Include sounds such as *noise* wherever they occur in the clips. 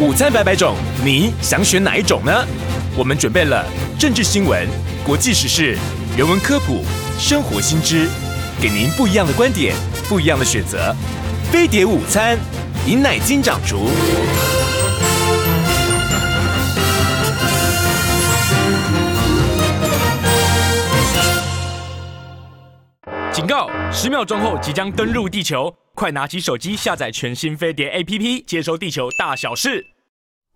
午餐百百种，你想选哪一种呢？我们准备了政治新闻、国际时事、人文科普、生活新知，给您不一样的观点，不一样的选择。飞碟午餐，饮奶金掌厨。警告！十秒钟后即将登陆地球，快拿起手机下载全新飞碟 APP，接收地球大小事。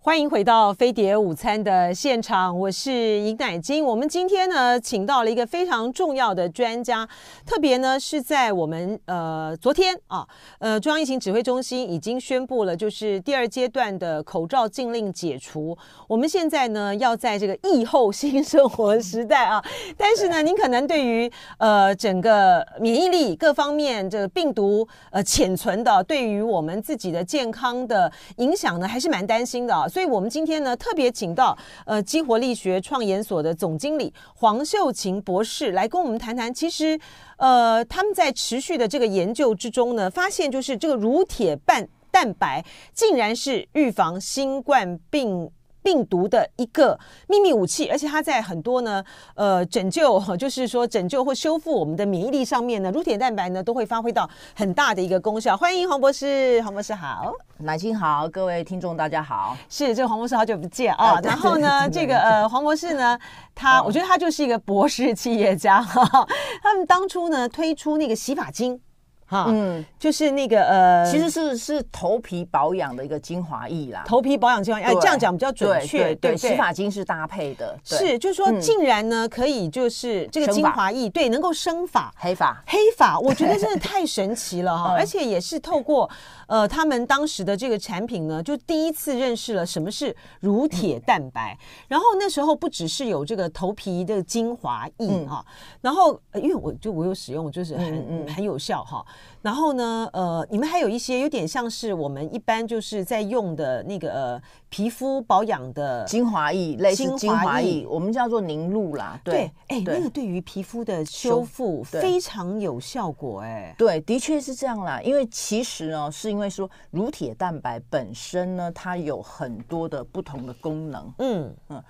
欢迎回到飞碟午餐的现场，我是尹乃菁。我们今天呢，请到了一个非常重要的专家，特别呢是在我们呃昨天啊，呃中央疫情指挥中心已经宣布了，就是第二阶段的口罩禁令解除。我们现在呢要在这个疫后新生活时代啊，*laughs* 但是呢，您可能对于呃整个免疫力各方面这个病毒呃潜存的，对于我们自己的健康的影响呢，还是蛮担心的啊。所以，我们今天呢，特别请到呃激活力学创研所的总经理黄秀琴博士来跟我们谈谈。其实，呃，他们在持续的这个研究之中呢，发现就是这个乳铁蛋蛋白竟然是预防新冠病。病毒的一个秘密武器，而且它在很多呢，呃，拯救，*laughs* 就是说拯救或修复我们的免疫力上面呢，乳铁蛋白呢都会发挥到很大的一个功效。欢迎黄博士，黄博士好，乃青好，各位听众大家好，是这个黄博士好久不见啊。然后呢，这个呃黄博士呢，他我觉得他就是一个博士企业家哈。*laughs* 他们当初呢推出那个洗发精。哈，嗯，就是那个呃，其实是是头皮保养的一个精华液啦，头皮保养精华液，哎，这样讲比较准确，对对，洗发精是搭配的，是，就是说竟然呢可以就是这个精华液，对，能够生发、黑发、黑发，*laughs* 我觉得真的太神奇了哈，而且也是透过呃他们当时的这个产品呢，就第一次认识了什么是乳铁蛋白，然后那时候不只是有这个头皮的精华液哈，然后因为我就我有使用，就是很很有效哈。然后呢，呃，你们还有一些有点像是我们一般就是在用的那个呃皮肤保养的精华液，类似精华液，我们叫做凝露啦。对，哎，那个对于皮肤的修复非常有效果，哎，对，的确是这样啦。因为其实呢，是因为说乳铁蛋白本身呢，它有很多的不同的功能。嗯嗯，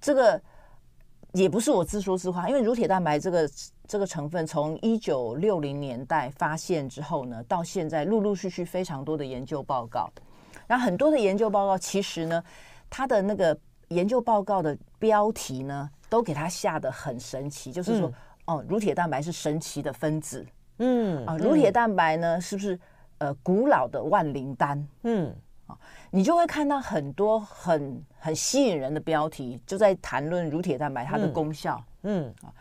这个。也不是我自说自话，因为乳铁蛋白这个这个成分从一九六零年代发现之后呢，到现在陆陆续续非常多的研究报告，然后很多的研究报告其实呢，它的那个研究报告的标题呢，都给它下的很神奇，就是说，嗯、哦，乳铁蛋白是神奇的分子，嗯啊，乳铁蛋白呢是不是呃古老的万灵丹，嗯。你就会看到很多很很吸引人的标题，就在谈论乳铁蛋白它的功效。嗯。啊，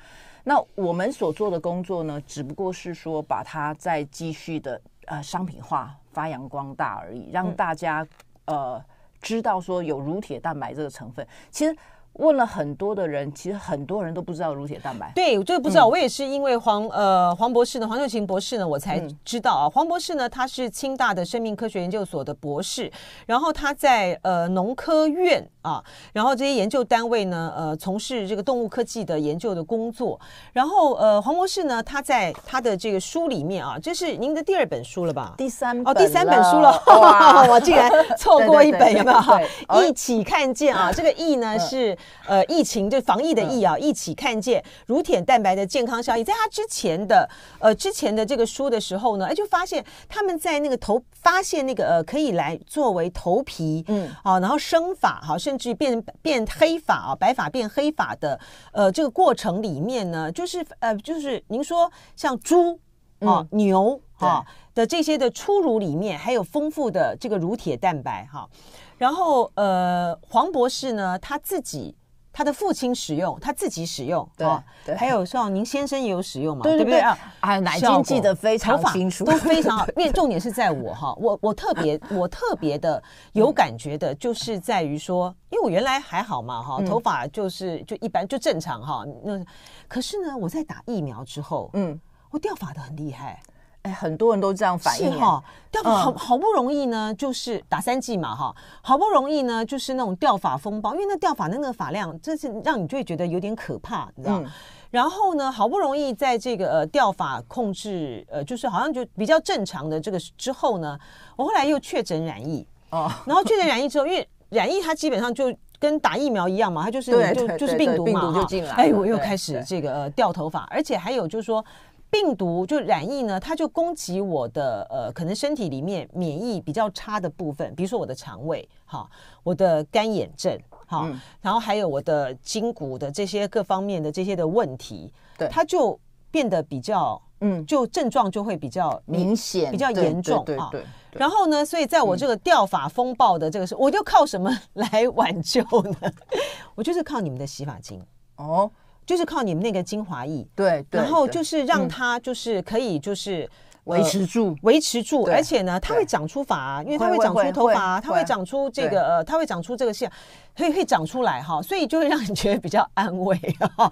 那我们所做的工作呢，只不过是说把它再继续的呃商品化、发扬光大而已，让大家呃知道说有乳铁蛋白这个成分。其实。问了很多的人，其实很多人都不知道乳铁蛋白。对，我这个不知道，嗯、我也是因为黄呃黄博士呢，黄秀琴博士呢，我才知道啊。嗯、黄博士呢，他是清大的生命科学研究所的博士，然后他在呃农科院啊，然后这些研究单位呢，呃从事这个动物科技的研究的工作。然后呃黄博士呢，他在他的这个书里面啊，这是您的第二本书了吧？第三本哦，第三本书了，哇 *laughs* 我竟然错过一本，有没有？一起看见啊，这个意呢是。呃，疫情就防疫的疫啊，一起看见乳铁蛋白的健康效益。在他之前的呃之前的这个书的时候呢，哎，就发现他们在那个头发现那个呃可以来作为头皮嗯啊，然后生发哈，甚至变变黑发啊，白发变黑发的呃这个过程里面呢，就是呃就是您说像猪啊、嗯、牛啊的这些的初乳里面还有丰富的这个乳铁蛋白哈。然后，呃，黄博士呢，他自己，他的父亲使用，他自己使用，对，对，还有像您先生也有使用嘛，对不对啊？哎，乃菁记得非常清楚，都非常好。*laughs* 因为重点是在我哈，我我特别我特别的有感觉的，就是在于说，因为我原来还好嘛哈，头发就是就一般就正常哈。那可是呢，我在打疫苗之后，嗯，我掉发的很厉害。哎，很多人都这样反应哈，掉发好好不容易呢，就是打三剂嘛哈，好不容易呢，就是那种掉发风暴，因为那掉发那个发量，真是让你就会觉得有点可怕，你知道？然后呢，好不容易在这个呃掉发控制呃，就是好像就比较正常的这个之后呢，我后来又确诊染疫哦，*laughs* 然后确诊染疫之后，因为染疫它基本上就跟打疫苗一样嘛，它就是对就就是病毒嘛，病毒就进来。哎，我又开始这个呃掉头发，而且还有就是说。病毒就染疫呢，它就攻击我的呃，可能身体里面免疫比较差的部分，比如说我的肠胃，哈，我的干眼症，哈，嗯、然后还有我的筋骨的这些各方面的这些的问题，对，它就变得比较，嗯，就症状就会比较明显，比较严重对对。然后呢，所以在我这个掉发风暴的这个时候，嗯、我就靠什么来挽救呢？*laughs* 我就是靠你们的洗发精哦。就是靠你们那个精华液，对，对，然后就是让它就是可以就是维持住，维持住，而且呢，它会长出发啊，因为它会长出头发，它会长出这个呃，它会长出这个线，会会长出来哈，所以就会让你觉得比较安慰哈。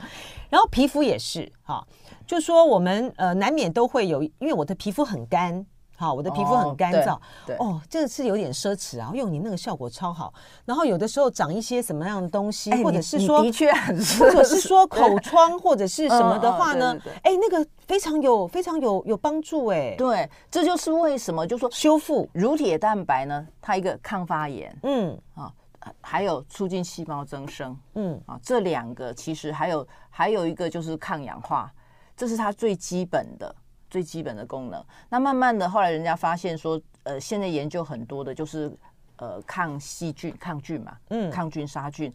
然后皮肤也是哈，就说我们呃难免都会有，因为我的皮肤很干。好，我的皮肤很干燥。哦，哦，这个是有点奢侈啊。用你那个效果超好。然后有的时候长一些什么样的东西，或者是说，的确很，或者是说口疮或者是什么的话呢？哎，那个非常有非常有有帮助哎。对，这就是为什么，就是说修复乳铁蛋白呢，它一个抗发炎，嗯啊，还有促进细胞增生，嗯啊，这两个其实还有还有一个就是抗氧化，这是它最基本的。最基本的功能，那慢慢的后来人家发现说，呃，现在研究很多的就是呃抗细菌、抗菌嘛，嗯，抗菌杀菌。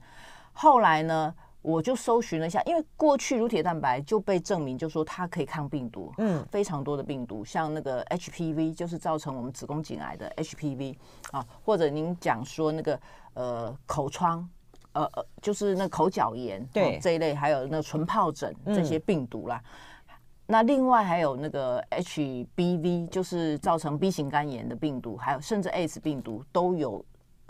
后来呢，我就搜寻了一下，因为过去乳铁蛋白就被证明，就说它可以抗病毒，嗯，非常多的病毒，像那个 HPV，就是造成我们子宫颈癌的 HPV 啊，或者您讲说那个呃口疮，呃呃，就是那口角炎，对、啊、这一类，还有那个唇疱疹这些病毒啦。嗯那另外还有那个 HBV，就是造成 B 型肝炎的病毒，还有甚至 AIDS 病毒都有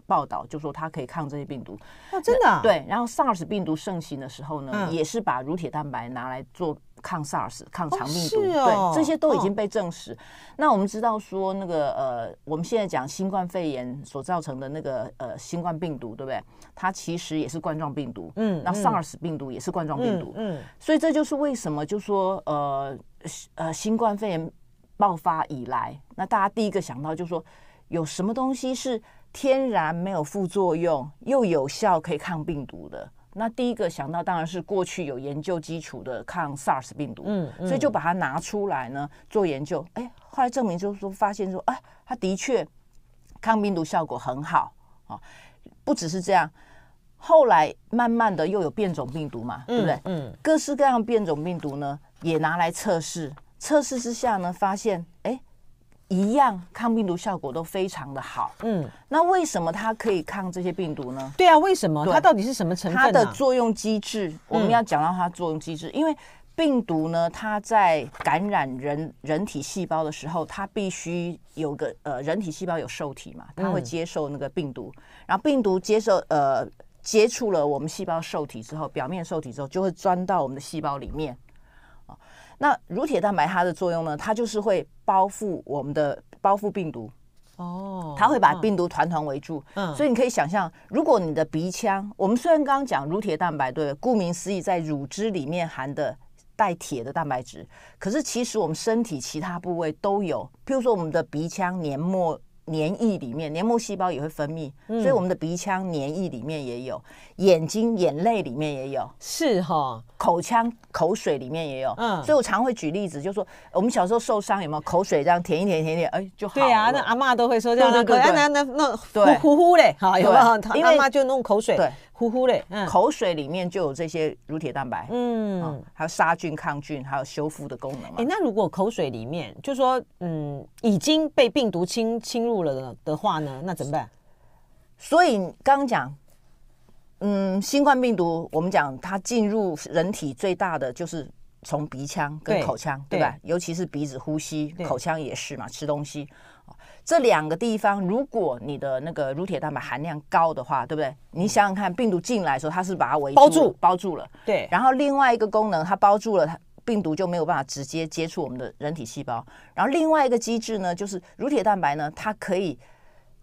报道，就说它可以抗这些病毒。哦，真的？对。然后 SARS 病毒盛行的时候呢，嗯、也是把乳铁蛋白拿来做。抗 SARS、抗肠病毒，哦哦、对，这些都已经被证实。哦、那我们知道说，那个呃，我们现在讲新冠肺炎所造成的那个呃新冠病毒，对不对？它其实也是冠状病毒。嗯，那 SARS 病毒也是冠状病毒。嗯，嗯所以这就是为什么，就说呃呃新冠肺炎爆发以来，那大家第一个想到就是说，有什么东西是天然没有副作用又有效可以抗病毒的？那第一个想到当然是过去有研究基础的抗 SARS 病毒，嗯，嗯，所以就把它拿出来呢做研究，哎，后来证明就是说发现说，哎，它的确抗病毒效果很好啊，不只是这样，后来慢慢的又有变种病毒嘛，对不对？嗯，嗯，各式各样变种病毒呢也拿来测试，测试之下呢发现，哎。一样抗病毒效果都非常的好，嗯，那为什么它可以抗这些病毒呢？对啊，为什么？它到底是什么成分？它的作用机制，我们要讲到它作用机制，因为病毒呢，它在感染人人体细胞的时候，它必须有个呃，人体细胞有受体嘛，它会接受那个病毒，然后病毒接受呃接触了我们细胞受体之后，表面受体之后就会钻到我们的细胞里面。那乳铁蛋白它的作用呢？它就是会包覆我们的包覆病毒哦，它会把病毒团团围住。嗯，所以你可以想象，如果你的鼻腔，我们虽然刚刚讲乳铁蛋白，对，顾名思义，在乳汁里面含的带铁的蛋白质，可是其实我们身体其他部位都有，譬如说我们的鼻腔黏膜。黏液里面，黏膜细胞也会分泌，嗯、所以我们的鼻腔黏液里面也有，眼睛眼泪里面也有，是哈、哦，口腔口水里面也有，嗯，所以我常会举例子，就是说我们小时候受伤有没有？口水这样舔一舔舔一舔，哎就好了。对啊，那阿嬷都会说这样，对对对，那那那呼呼呼嘞，好有没有？因为阿妈就弄口水，对。呼呼嘞，嗯、口水里面就有这些乳铁蛋白，嗯，还有杀菌、抗菌，还有修复的功能嘛。哎、欸，那如果口水里面，就说，嗯，已经被病毒侵侵入了的的话呢，那怎么办？所以刚刚讲，嗯，新冠病毒，我们讲它进入人体最大的就是从鼻腔跟口腔，对，对吧？对尤其是鼻子呼吸，口腔也是嘛，吃东西。这两个地方，如果你的那个乳铁蛋白含量高的话，对不对？你想想看，病毒进来的时候，它是把它围住包住，包住了。对。然后另外一个功能，它包住了，它病毒就没有办法直接接触我们的人体细胞。然后另外一个机制呢，就是乳铁蛋白呢，它可以。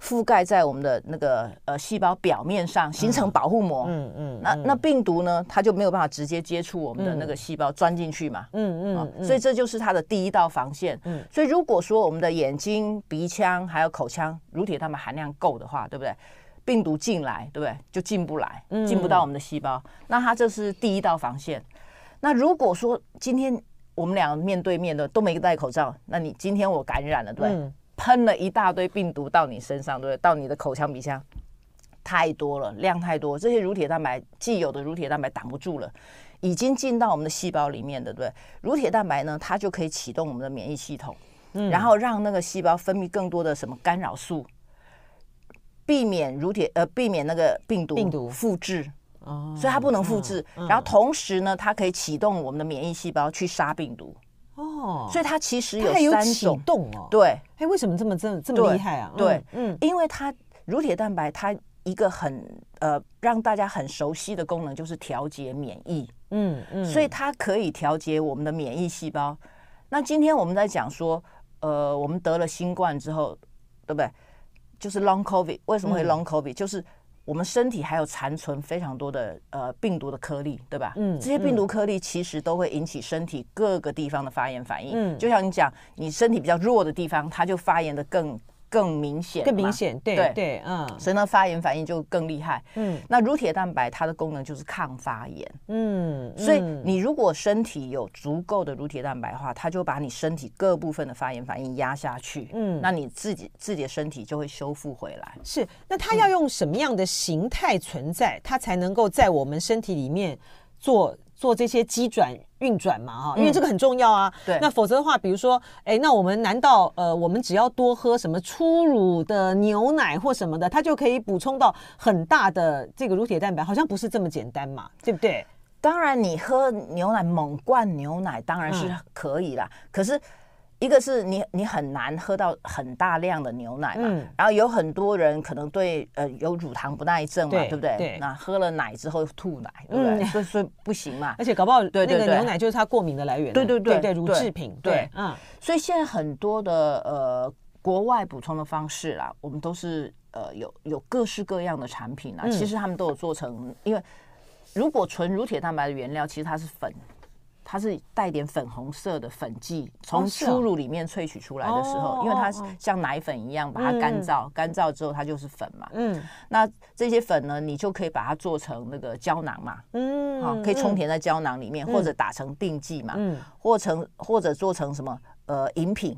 覆盖在我们的那个呃细胞表面上，形成保护膜。嗯嗯。那那病毒呢，它就没有办法直接接触我们的那个细胞，钻进去嘛。嗯嗯。所以这就是它的第一道防线。嗯。所以如果说我们的眼睛、鼻腔还有口腔乳铁蛋白含量够的话，对不对？病毒进来，对不对？就进不来，进不到我们的细胞。嗯、那它这是第一道防线。那如果说今天我们两个面对面的都没戴口罩，那你今天我感染了，对不对？嗯、喷了一大堆病毒到你身上，对不对？到你的口腔鼻腔，太多了，量太多，这些乳铁蛋白既有的乳铁蛋白挡不住了，已经进到我们的细胞里面的，对不对？乳铁蛋白呢，它就可以启动我们的免疫系统，嗯、然后让那个细胞分泌更多的什么干扰素，避免乳铁呃，避免那个病毒病毒复制。哦，所以它不能复制，然后同时呢，它可以启动我们的免疫细胞去杀病毒。哦，所以它其实有三种。动哦，对，哎，为什么这么这么这么厉害啊？对，嗯，因为它乳铁蛋白它一个很呃让大家很熟悉的功能就是调节免疫。嗯嗯，所以它可以调节我们的免疫细胞。那今天我们在讲说，呃，我们得了新冠之后，对不对？就是 Long COVID，为什么会 Long COVID？就是我们身体还有残存非常多的呃病毒的颗粒，对吧？嗯，这些病毒颗粒其实都会引起身体各个地方的发炎反应。嗯，就像你讲，你身体比较弱的地方，它就发炎的更。更明显，更明显，对对，对嗯，所以呢，发炎反应就更厉害。嗯，那乳铁蛋白它的功能就是抗发炎。嗯，所以你如果身体有足够的乳铁蛋白的话，它就把你身体各部分的发炎反应压下去。嗯，那你自己自己的身体就会修复回来。是，那它要用什么样的形态存在，嗯、它才能够在我们身体里面做？做这些机转运转嘛，哈，因为这个很重要啊。对，那否则的话，比如说，哎，那我们难道呃，我们只要多喝什么初乳的牛奶或什么的，它就可以补充到很大的这个乳铁蛋白？好像不是这么简单嘛，对不对？当然，你喝牛奶猛灌牛奶当然是可以啦，可是。一个是你你很难喝到很大量的牛奶嘛，嗯、然后有很多人可能对呃有乳糖不耐症嘛，对，对不对？对，那喝了奶之后吐奶，对不对？所以所以不行嘛。而且搞不好那个牛奶就是它过敏的来源。对对对对，乳制品。对，嗯。所以现在很多的呃国外补充的方式啦，我们都是呃有有各式各样的产品啦。嗯、其实他们都有做成，因为如果纯乳铁蛋白的原料，其实它是粉。它是带点粉红色的粉剂，从初乳里面萃取出来的时候，因为它是像奶粉一样，把它干燥，干燥之后它就是粉嘛。嗯，那这些粉呢，你就可以把它做成那个胶囊嘛。嗯，好，可以充填在胶囊里面，或者打成定剂嘛。嗯，或成或者做成什么呃饮品。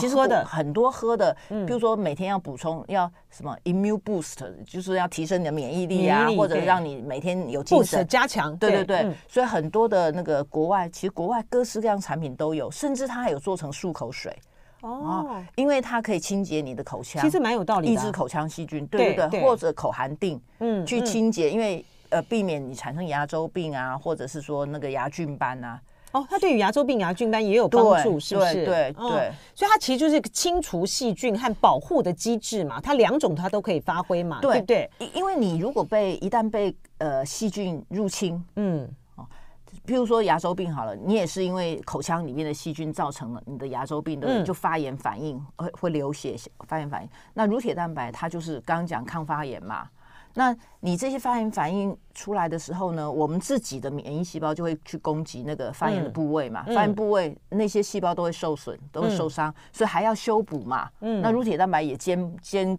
其实喝的很多。喝的，比如说每天要补充要什么 immune boost，就是要提升你的免疫力啊，或者让你每天有精神。加强。对对对，所以很多的那个国外，其实国外各式各样产品都有，甚至它还有做成漱口水。哦，因为它可以清洁你的口腔，其实蛮有道理的，抑制口腔细菌，对对对，或者口含定，嗯，去清洁，因为呃避免你产生牙周病啊，或者是说那个牙菌斑啊。哦，它对于牙周病、牙菌斑也有帮助，是不是？对对。所以它其实就是清除细菌和保护的机制嘛，它两种它都可以发挥嘛，对，对不对？因因为你如果被一旦被呃细菌入侵，嗯，哦，譬如说牙周病好了，你也是因为口腔里面的细菌造成了你的牙周病的就发炎反应，会会流血发炎反应。那乳铁蛋白它就是刚刚讲抗发炎嘛。那你这些发炎反应出来的时候呢，我们自己的免疫细胞就会去攻击那个发炎的部位嘛，嗯、发炎部位那些细胞都会受损，都会受伤，嗯、所以还要修补嘛。嗯，那乳铁蛋白也兼兼。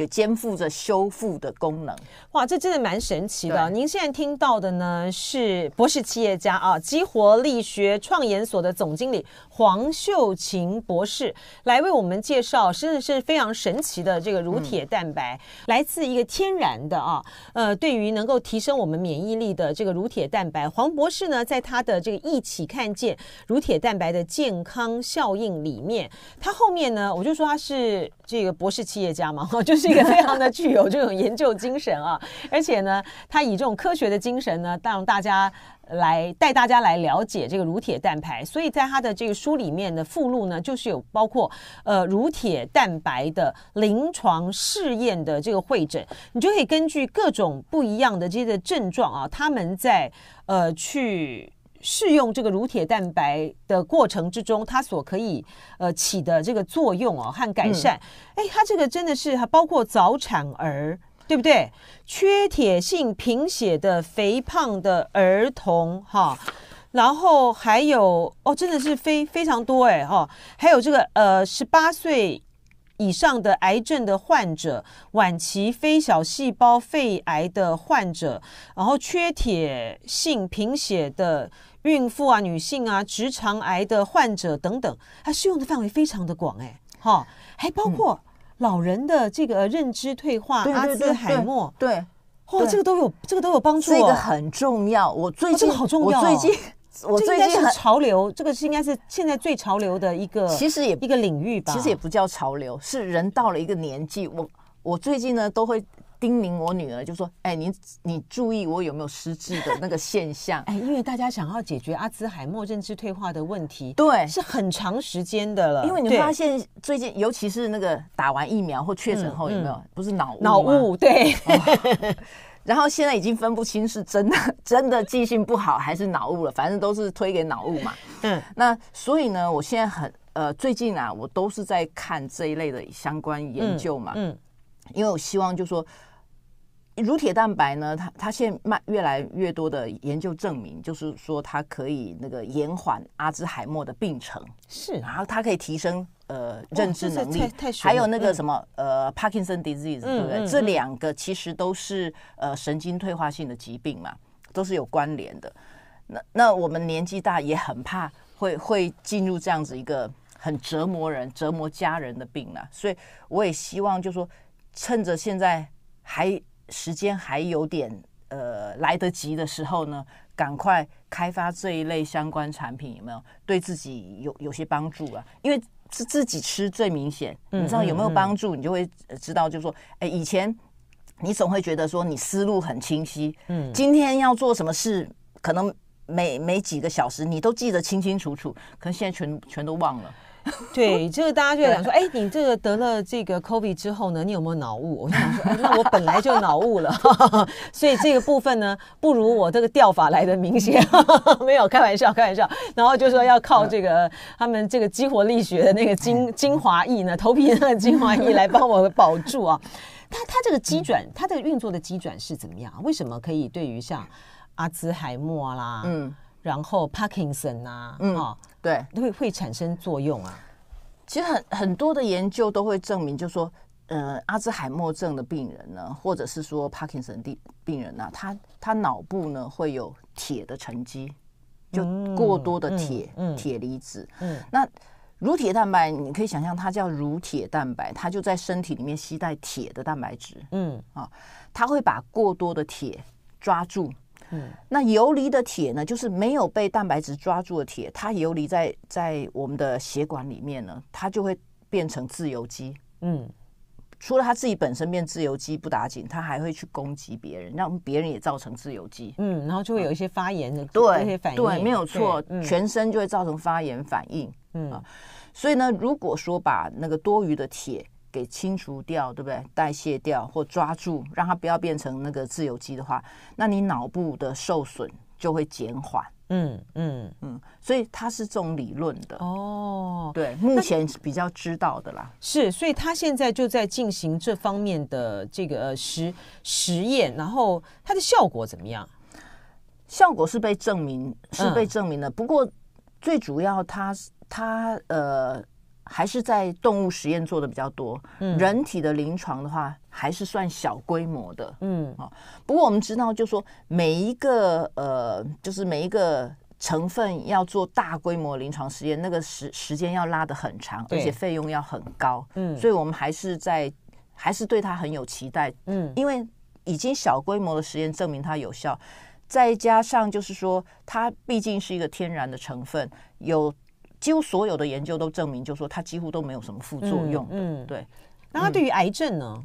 也肩负着修复的功能，哇，这真的蛮神奇的。您现在听到的呢，是博士企业家啊，激活力学创研所的总经理黄秀琴博士来为我们介绍，真的是非常神奇的这个乳铁蛋白，嗯、来自一个天然的啊，呃，对于能够提升我们免疫力的这个乳铁蛋白，黄博士呢，在他的这个一起看见乳铁蛋白的健康效应里面，他后面呢，我就说他是这个博士企业家嘛，就是。是一个非常的具有这种研究精神啊，而且呢，他以这种科学的精神呢，让大家来带大家来了解这个乳铁蛋白。所以在他的这个书里面的附录呢，就是有包括呃乳铁蛋白的临床试验的这个会诊，你就可以根据各种不一样的这些的症状啊，他们在呃去。试用这个乳铁蛋白的过程之中，它所可以呃起的这个作用哦和改善，哎、嗯，它这个真的是还包括早产儿，对不对？缺铁性贫血的肥胖的儿童哈，然后还有哦，真的是非非常多哎哈，还有这个呃十八岁以上的癌症的患者，晚期非小细胞肺癌的患者，然后缺铁性贫血的孕妇啊、女性啊、直肠癌的患者等等，它适用的范围非常的广哎，哈，还包括老人的这个认知退化、嗯、阿兹海默，对，对。哇，这个都有，这个都有帮助、哦，这个很重要。我最近、哦、这个好重要、哦，是潮流，这个是应该是现在最潮流的一个，其实也一个领域吧。其实也不叫潮流，是人到了一个年纪，我我最近呢都会叮咛我女儿，就说：“哎，你你注意我有没有失智的那个现象。”哎，因为大家想要解决阿兹海默认知退化的问题，对，是很长时间的了。因为你发现最近，尤其是那个打完疫苗或确诊后，有没有、嗯嗯、不是脑雾脑雾？对。哦 *laughs* 然后现在已经分不清是真的 *laughs* 真的记性不好还是脑雾了，反正都是推给脑雾嘛。嗯，那所以呢，我现在很呃最近啊，我都是在看这一类的相关研究嘛。嗯，嗯因为我希望就说，乳铁蛋白呢，它它现在慢越来越多的研究证明，就是说它可以那个延缓阿兹海默的病程，是，然后它可以提升。呃，认知能力，还有那个什么，嗯、呃，Parkinson disease，对不对？嗯嗯、这两个其实都是呃神经退化性的疾病嘛，都是有关联的。那那我们年纪大也很怕会会进入这样子一个很折磨人、折磨家人的病啊。所以我也希望，就说趁着现在还时间还有点呃来得及的时候呢，赶快开发这一类相关产品，有没有对自己有有些帮助啊？因为是自己吃最明显，你知道有没有帮助？你就会知道，就是说，哎，以前你总会觉得说你思路很清晰，嗯，今天要做什么事，可能每每几个小时你都记得清清楚楚，可能现在全全都忘了。*laughs* 对，这个大家就会讲说，哎，你这个得了这个 COVID 之后呢，你有没有脑雾？*laughs* 我想说，哎，那我本来就脑雾了，*laughs* 所以这个部分呢，不如我这个掉法来的明显。没有开玩笑，开玩笑。然后就说要靠这个他们这个激活力学的那个精精华液呢，头皮那个精华液来帮我保住啊。它它这个机转，它的运作的机转是怎么样？为什么可以对于像阿兹海默啦，嗯，然后 Parkinson 啊，嗯，哦对，会会产生作用啊。其实很很多的研究都会证明，就是说，呃，阿兹海默症的病人呢，或者是说帕金森的病人呢、啊，他他脑部呢会有铁的沉积，就过多的铁、铁离子。嗯，那乳铁蛋白，你可以想象它叫乳铁蛋白，它就在身体里面携带铁的蛋白质。嗯啊，它会把过多的铁抓住。嗯，那游离的铁呢，就是没有被蛋白质抓住的铁，它游离在在我们的血管里面呢，它就会变成自由基。嗯，除了它自己本身变自由基不打紧，它还会去攻击别人，让别人也造成自由基。嗯，然后就会有一些发炎的对这些反应，对，没有错，嗯、全身就会造成发炎反应。嗯啊，所以呢，如果说把那个多余的铁。给清除掉，对不对？代谢掉或抓住，让它不要变成那个自由基的话，那你脑部的受损就会减缓。嗯嗯嗯，所以它是这种理论的哦。对，目前比较知道的啦。是，所以他现在就在进行这方面的这个实实验，然后它的效果怎么样？效果是被证明，是被证明的。嗯、不过最主要它，它它呃。还是在动物实验做的比较多，嗯，人体的临床的话还是算小规模的，嗯啊。不过我们知道，就说每一个呃，就是每一个成分要做大规模临床实验，那个时时间要拉得很长，而且费用要很高，嗯。所以我们还是在还是对它很有期待，嗯，因为已经小规模的实验证明它有效，再加上就是说它毕竟是一个天然的成分，有。几乎所有的研究都证明，就是说它几乎都没有什么副作用嗯。嗯，对。那它对于癌症呢？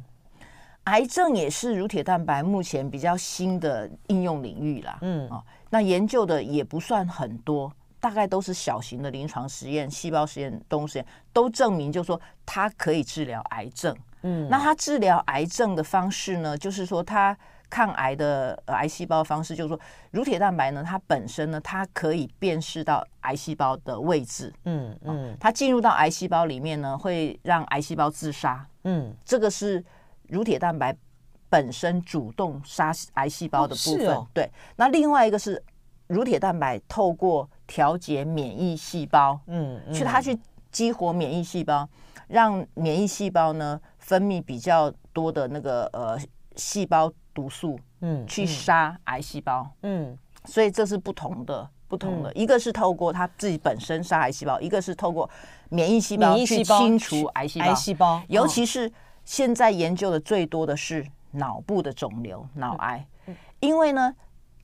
癌症也是乳铁蛋白目前比较新的应用领域啦。嗯啊，那研究的也不算很多，大概都是小型的临床实验、细胞实验、动物实验，都证明就是说它可以治疗癌症。嗯，那它治疗癌症的方式呢，就是说它。抗癌的癌细胞方式就是说，乳铁蛋白呢，它本身呢，它可以辨识到癌细胞的位置。嗯嗯，它进入到癌细胞里面呢，会让癌细胞自杀。嗯，这个是乳铁蛋白本身主动杀癌细胞的部分。对，那另外一个是乳铁蛋白透过调节免疫细胞，嗯，去它去激活免疫细胞，让免疫细胞呢分泌比较多的那个呃细胞毒素，嗯，去杀癌细胞，嗯，所以这是不同的，不同的，一个是透过它自己本身杀癌细胞，一个是透过免疫细胞去清除癌细胞，癌细胞，尤其是现在研究的最多的是脑部的肿瘤，脑癌，因为呢，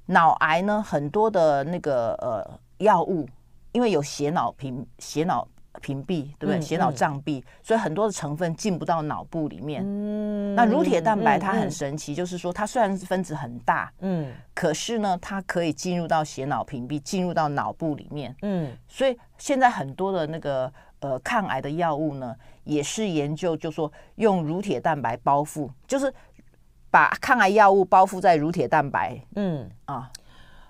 脑癌呢很多的那个呃药物，因为有血脑屏血脑。屏蔽对不对？血脑障壁，所以很多的成分进不到脑部里面。嗯，那乳铁蛋白它很神奇，就是说它虽然分子很大，嗯，可是呢，它可以进入到血脑屏蔽，进入到脑部里面。嗯，所以现在很多的那个呃抗癌的药物呢，也是研究，就是说用乳铁蛋白包覆，就是把抗癌药物包覆在乳铁蛋白。嗯啊，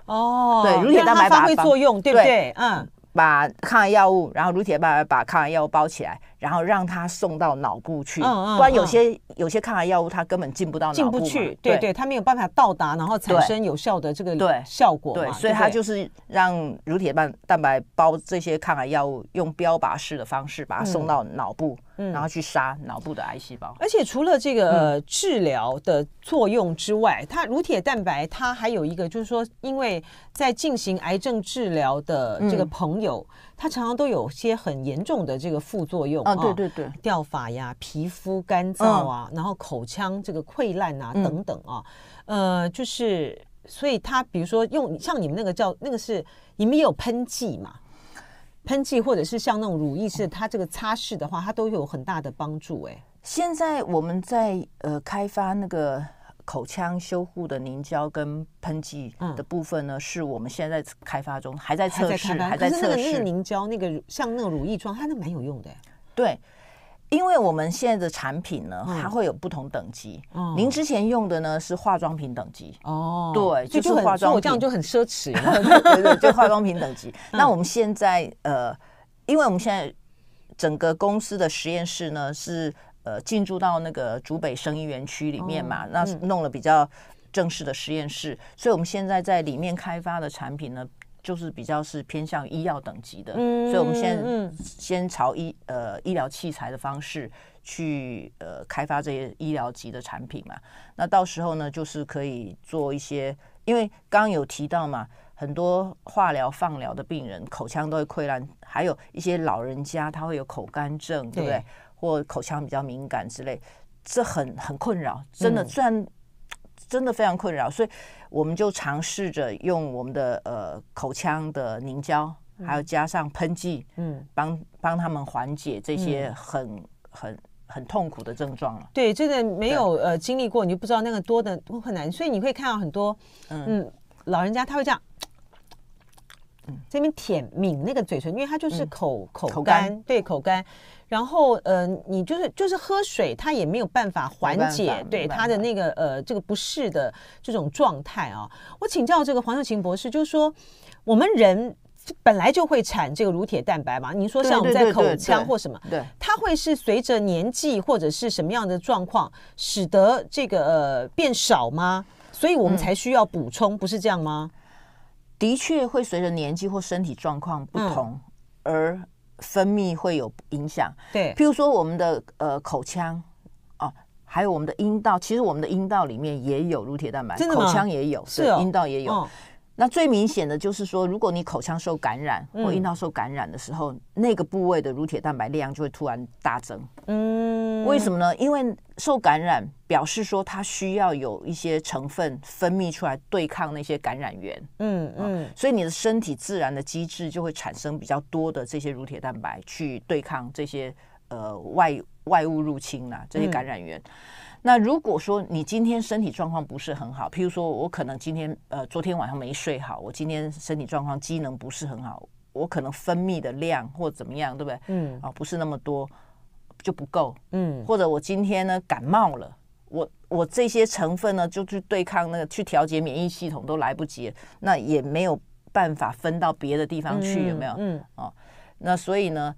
哦，对，乳铁蛋白发挥作用，对不对？嗯。把抗癌药物，然后乳铁蛋白把抗癌药物包起来，然后让它送到脑部去。不然有些有些抗癌药物它根本进不到脑部，进不去。对对，它没有办法到达，然后产生有效的这个效果。对，所以它就是让乳铁蛋蛋白包这些抗癌药物，用标靶式的方式把它送到脑部。然后去杀脑部的癌细胞，而且除了这个、呃、治疗的作用之外，它乳铁蛋白它还有一个，就是说，因为在进行癌症治疗的这个朋友，他常常都有些很严重的这个副作用啊，对对对，掉发呀、皮肤干燥啊，然后口腔这个溃烂啊等等啊，呃，就是所以它比如说用像你们那个叫那个是你们也有喷剂嘛？喷剂或者是像那种乳液式，它这个擦拭的话，它都有很大的帮助。哎，现在我们在呃开发那个口腔修护的凝胶跟喷剂的部分呢，是我们现在在开发中，还在测试，还在测试。可是那个那个凝胶，那个像那个乳液状，它那蛮有用的。对。因为我们现在的产品呢，它会有不同等级。嗯，您之前用的呢是化妆品等级。哦，对，就是化妆品，这样就很奢侈。*laughs* 对对，就化妆品等级。*laughs* 那我们现在呃，因为我们现在整个公司的实验室呢是呃进驻到那个竹北生医园区里面嘛，那弄了比较正式的实验室，所以我们现在在里面开发的产品呢。就是比较是偏向医药等级的，嗯、所以我们先先朝医呃医疗器材的方式去呃开发这些医疗级的产品嘛。那到时候呢，就是可以做一些，因为刚刚有提到嘛，很多化疗、放疗的病人口腔都会溃烂，还有一些老人家他会有口干症，对不对？或口腔比较敏感之类，这很很困扰，真的，虽然、嗯。真的非常困扰，所以我们就尝试着用我们的呃口腔的凝胶，还有加上喷剂，嗯，帮帮他们缓解这些很很很痛苦的症状了。对，这个没有呃经历过，你就不知道那个多的多困难。所以你会看到很多嗯老人家他会这样，嗯，这边舔抿那个嘴唇，因为他就是口口干，对口干。然后，呃，你就是就是喝水，它也没有办法缓解对他的那个呃这个不适的这种状态啊。我请教这个黄秀琴博士，就是说我们人本来就会产这个乳铁蛋白嘛？您说像我们在口腔或什么，对，它会是随着年纪或者是什么样的状况，使得这个呃变少吗？所以我们才需要补充，不是这样吗？的确会随着年纪或身体状况不同而。分泌会有影响，对，譬如说我们的呃口腔哦，还有我们的阴道，其实我们的阴道里面也有乳铁蛋白，口腔也有，是阴道也有。那最明显的就是说，如果你口腔受感染或阴道受感染的时候，那个部位的乳铁蛋白量就会突然大增。嗯，为什么呢？因为受感染表示说它需要有一些成分分泌出来对抗那些感染源。嗯嗯，所以你的身体自然的机制就会产生比较多的这些乳铁蛋白去对抗这些呃外外物入侵啦，这些感染源。那如果说你今天身体状况不是很好，譬如说我可能今天呃昨天晚上没睡好，我今天身体状况机能不是很好，我可能分泌的量或怎么样，对不对？嗯，啊不是那么多就不够，嗯，或者我今天呢感冒了，我我这些成分呢就去对抗那个去调节免疫系统都来不及，那也没有办法分到别的地方去，有没有？嗯，哦，那所以呢。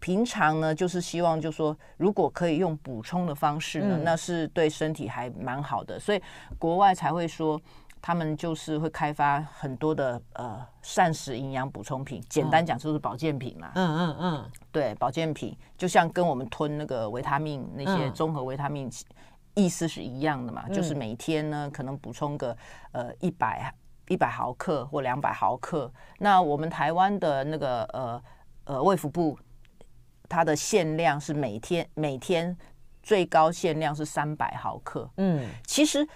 平常呢，就是希望，就是说，如果可以用补充的方式呢，那是对身体还蛮好的。所以国外才会说，他们就是会开发很多的呃膳食营养补充品，简单讲就是保健品嘛。嗯嗯嗯，对，保健品就像跟我们吞那个维他命那些综合维他命意思是一样的嘛，就是每天呢可能补充个呃一百一百毫克或两百毫克。那我们台湾的那个呃呃卫福部，它的限量是每天每天最高限量是三百毫克。嗯，其实。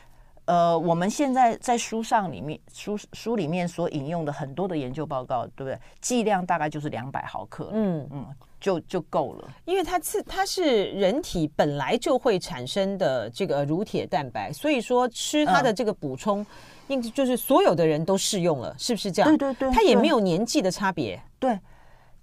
呃，我们现在在书上里面书书里面所引用的很多的研究报告，对不对？剂量大概就是两百毫克，嗯嗯，就就够了。因为它是它是人体本来就会产生的这个乳铁蛋白，所以说吃它的这个补充，应该就是所有的人都适用了，是不是这样？对对对，它也没有年纪的差别。对，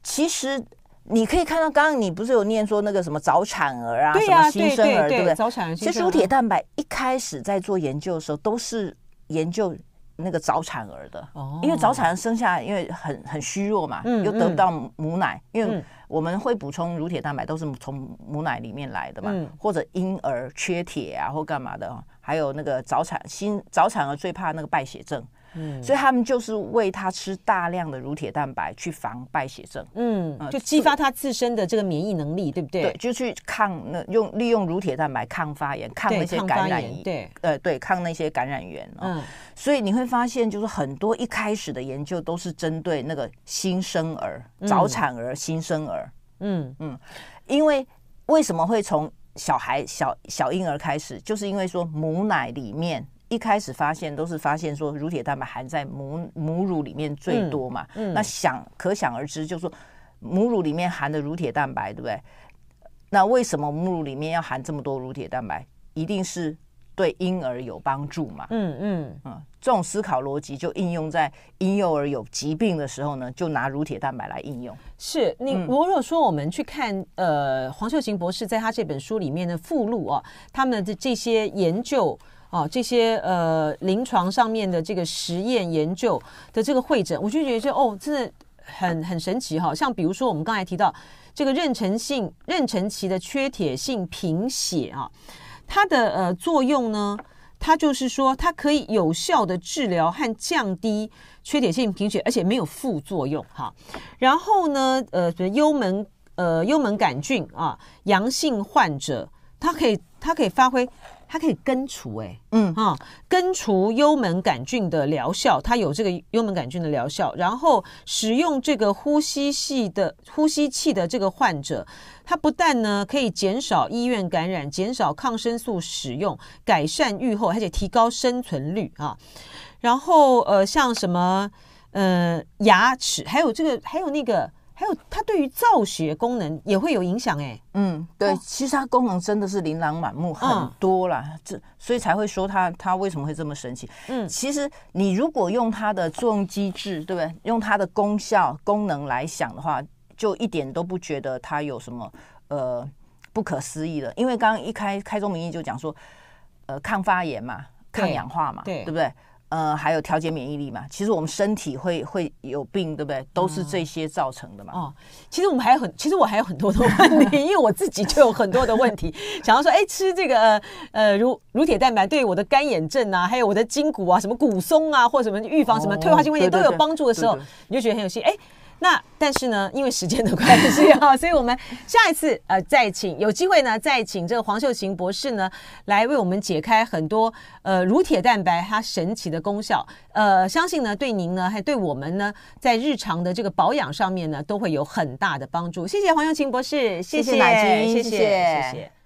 其实。你可以看到，刚刚你不是有念说那个什么早产儿啊，啊，什么新生儿，对，不对？早产儿。其实乳铁蛋白一开始在做研究的时候，都是研究那个早产儿的。哦。因为早产儿生下来，因为很很虚弱嘛，嗯，又得不到母奶，嗯，因为我们会补充乳铁蛋白都是从母奶里面来的嘛，嗯，或者婴儿缺铁啊，或干嘛的，还有那个早产新早产儿最怕那个败血症。嗯，所以他们就是喂他吃大量的乳铁蛋白去防败血症，嗯，就激发他自身的这个免疫能力，对不对？对，就去抗那用利用乳铁蛋白抗发炎，抗那些感染，对，呃，对，抗那些感染源。嗯，所以你会发现，就是很多一开始的研究都是针对那个新生儿、早产儿、新生儿。嗯嗯，因为为什么会从小孩小小婴儿开始，就是因为说母奶里面。一开始发现都是发现说乳铁蛋白含在母母乳里面最多嘛，嗯嗯、那想可想而知，就是说母乳里面含的乳铁蛋白，对不对？那为什么母乳里面要含这么多乳铁蛋白？一定是对婴儿有帮助嘛？嗯嗯嗯，这种思考逻辑就应用在婴幼儿有疾病的时候呢，就拿乳铁蛋白来应用。是你如果说我们去看呃黄秀琴博士在他这本书里面的附录哦，他们的这些研究。哦，这些呃临床上面的这个实验研究的这个会诊，我就觉得哦，真的很很神奇哈。像比如说我们刚才提到这个妊娠性妊娠期的缺铁性贫血啊，它的呃作用呢，它就是说它可以有效的治疗和降低缺铁性贫血，而且没有副作用哈。然后呢，呃，幽门呃幽门杆菌啊阳性患者，它可以它可以发挥。它可以根除哎、欸，嗯啊，根除幽门杆菌的疗效，它有这个幽门杆菌的疗效。然后使用这个呼吸系的呼吸器的这个患者，它不但呢可以减少医院感染，减少抗生素使用，改善预后，而且提高生存率啊。然后呃，像什么呃牙齿，还有这个还有那个。还有，它对于造血功能也会有影响哎。嗯，对，哦、其实它功能真的是琳琅满目，很多啦。这、嗯、所以才会说它它为什么会这么神奇？嗯，其实你如果用它的作用机制，对不对？用它的功效功能来想的话，就一点都不觉得它有什么呃不可思议的。因为刚刚一开开宗明义就讲说，呃，抗发炎嘛，抗氧化嘛，对，对不对？呃，还有调节免疫力嘛？其实我们身体会会有病，对不对？都是这些造成的嘛。哦，其实我们还有很，其实我还有很多的问题，因为我自己就有很多的问题，想要说，哎，吃这个呃乳乳铁蛋白对我的干眼症啊，还有我的筋骨啊，什么骨松啊，或什么预防什么退化性关节都有帮助的时候，你就觉得很有戏，哎。那但是呢，因为时间的关系啊，所以我们下一次呃再请有机会呢，再请这个黄秀琴博士呢来为我们解开很多呃乳铁蛋白它神奇的功效。呃，相信呢对您呢还对我们呢在日常的这个保养上面呢都会有很大的帮助。谢谢黄秀琴博士，谢谢，谢谢乃菁，谢谢。谢谢。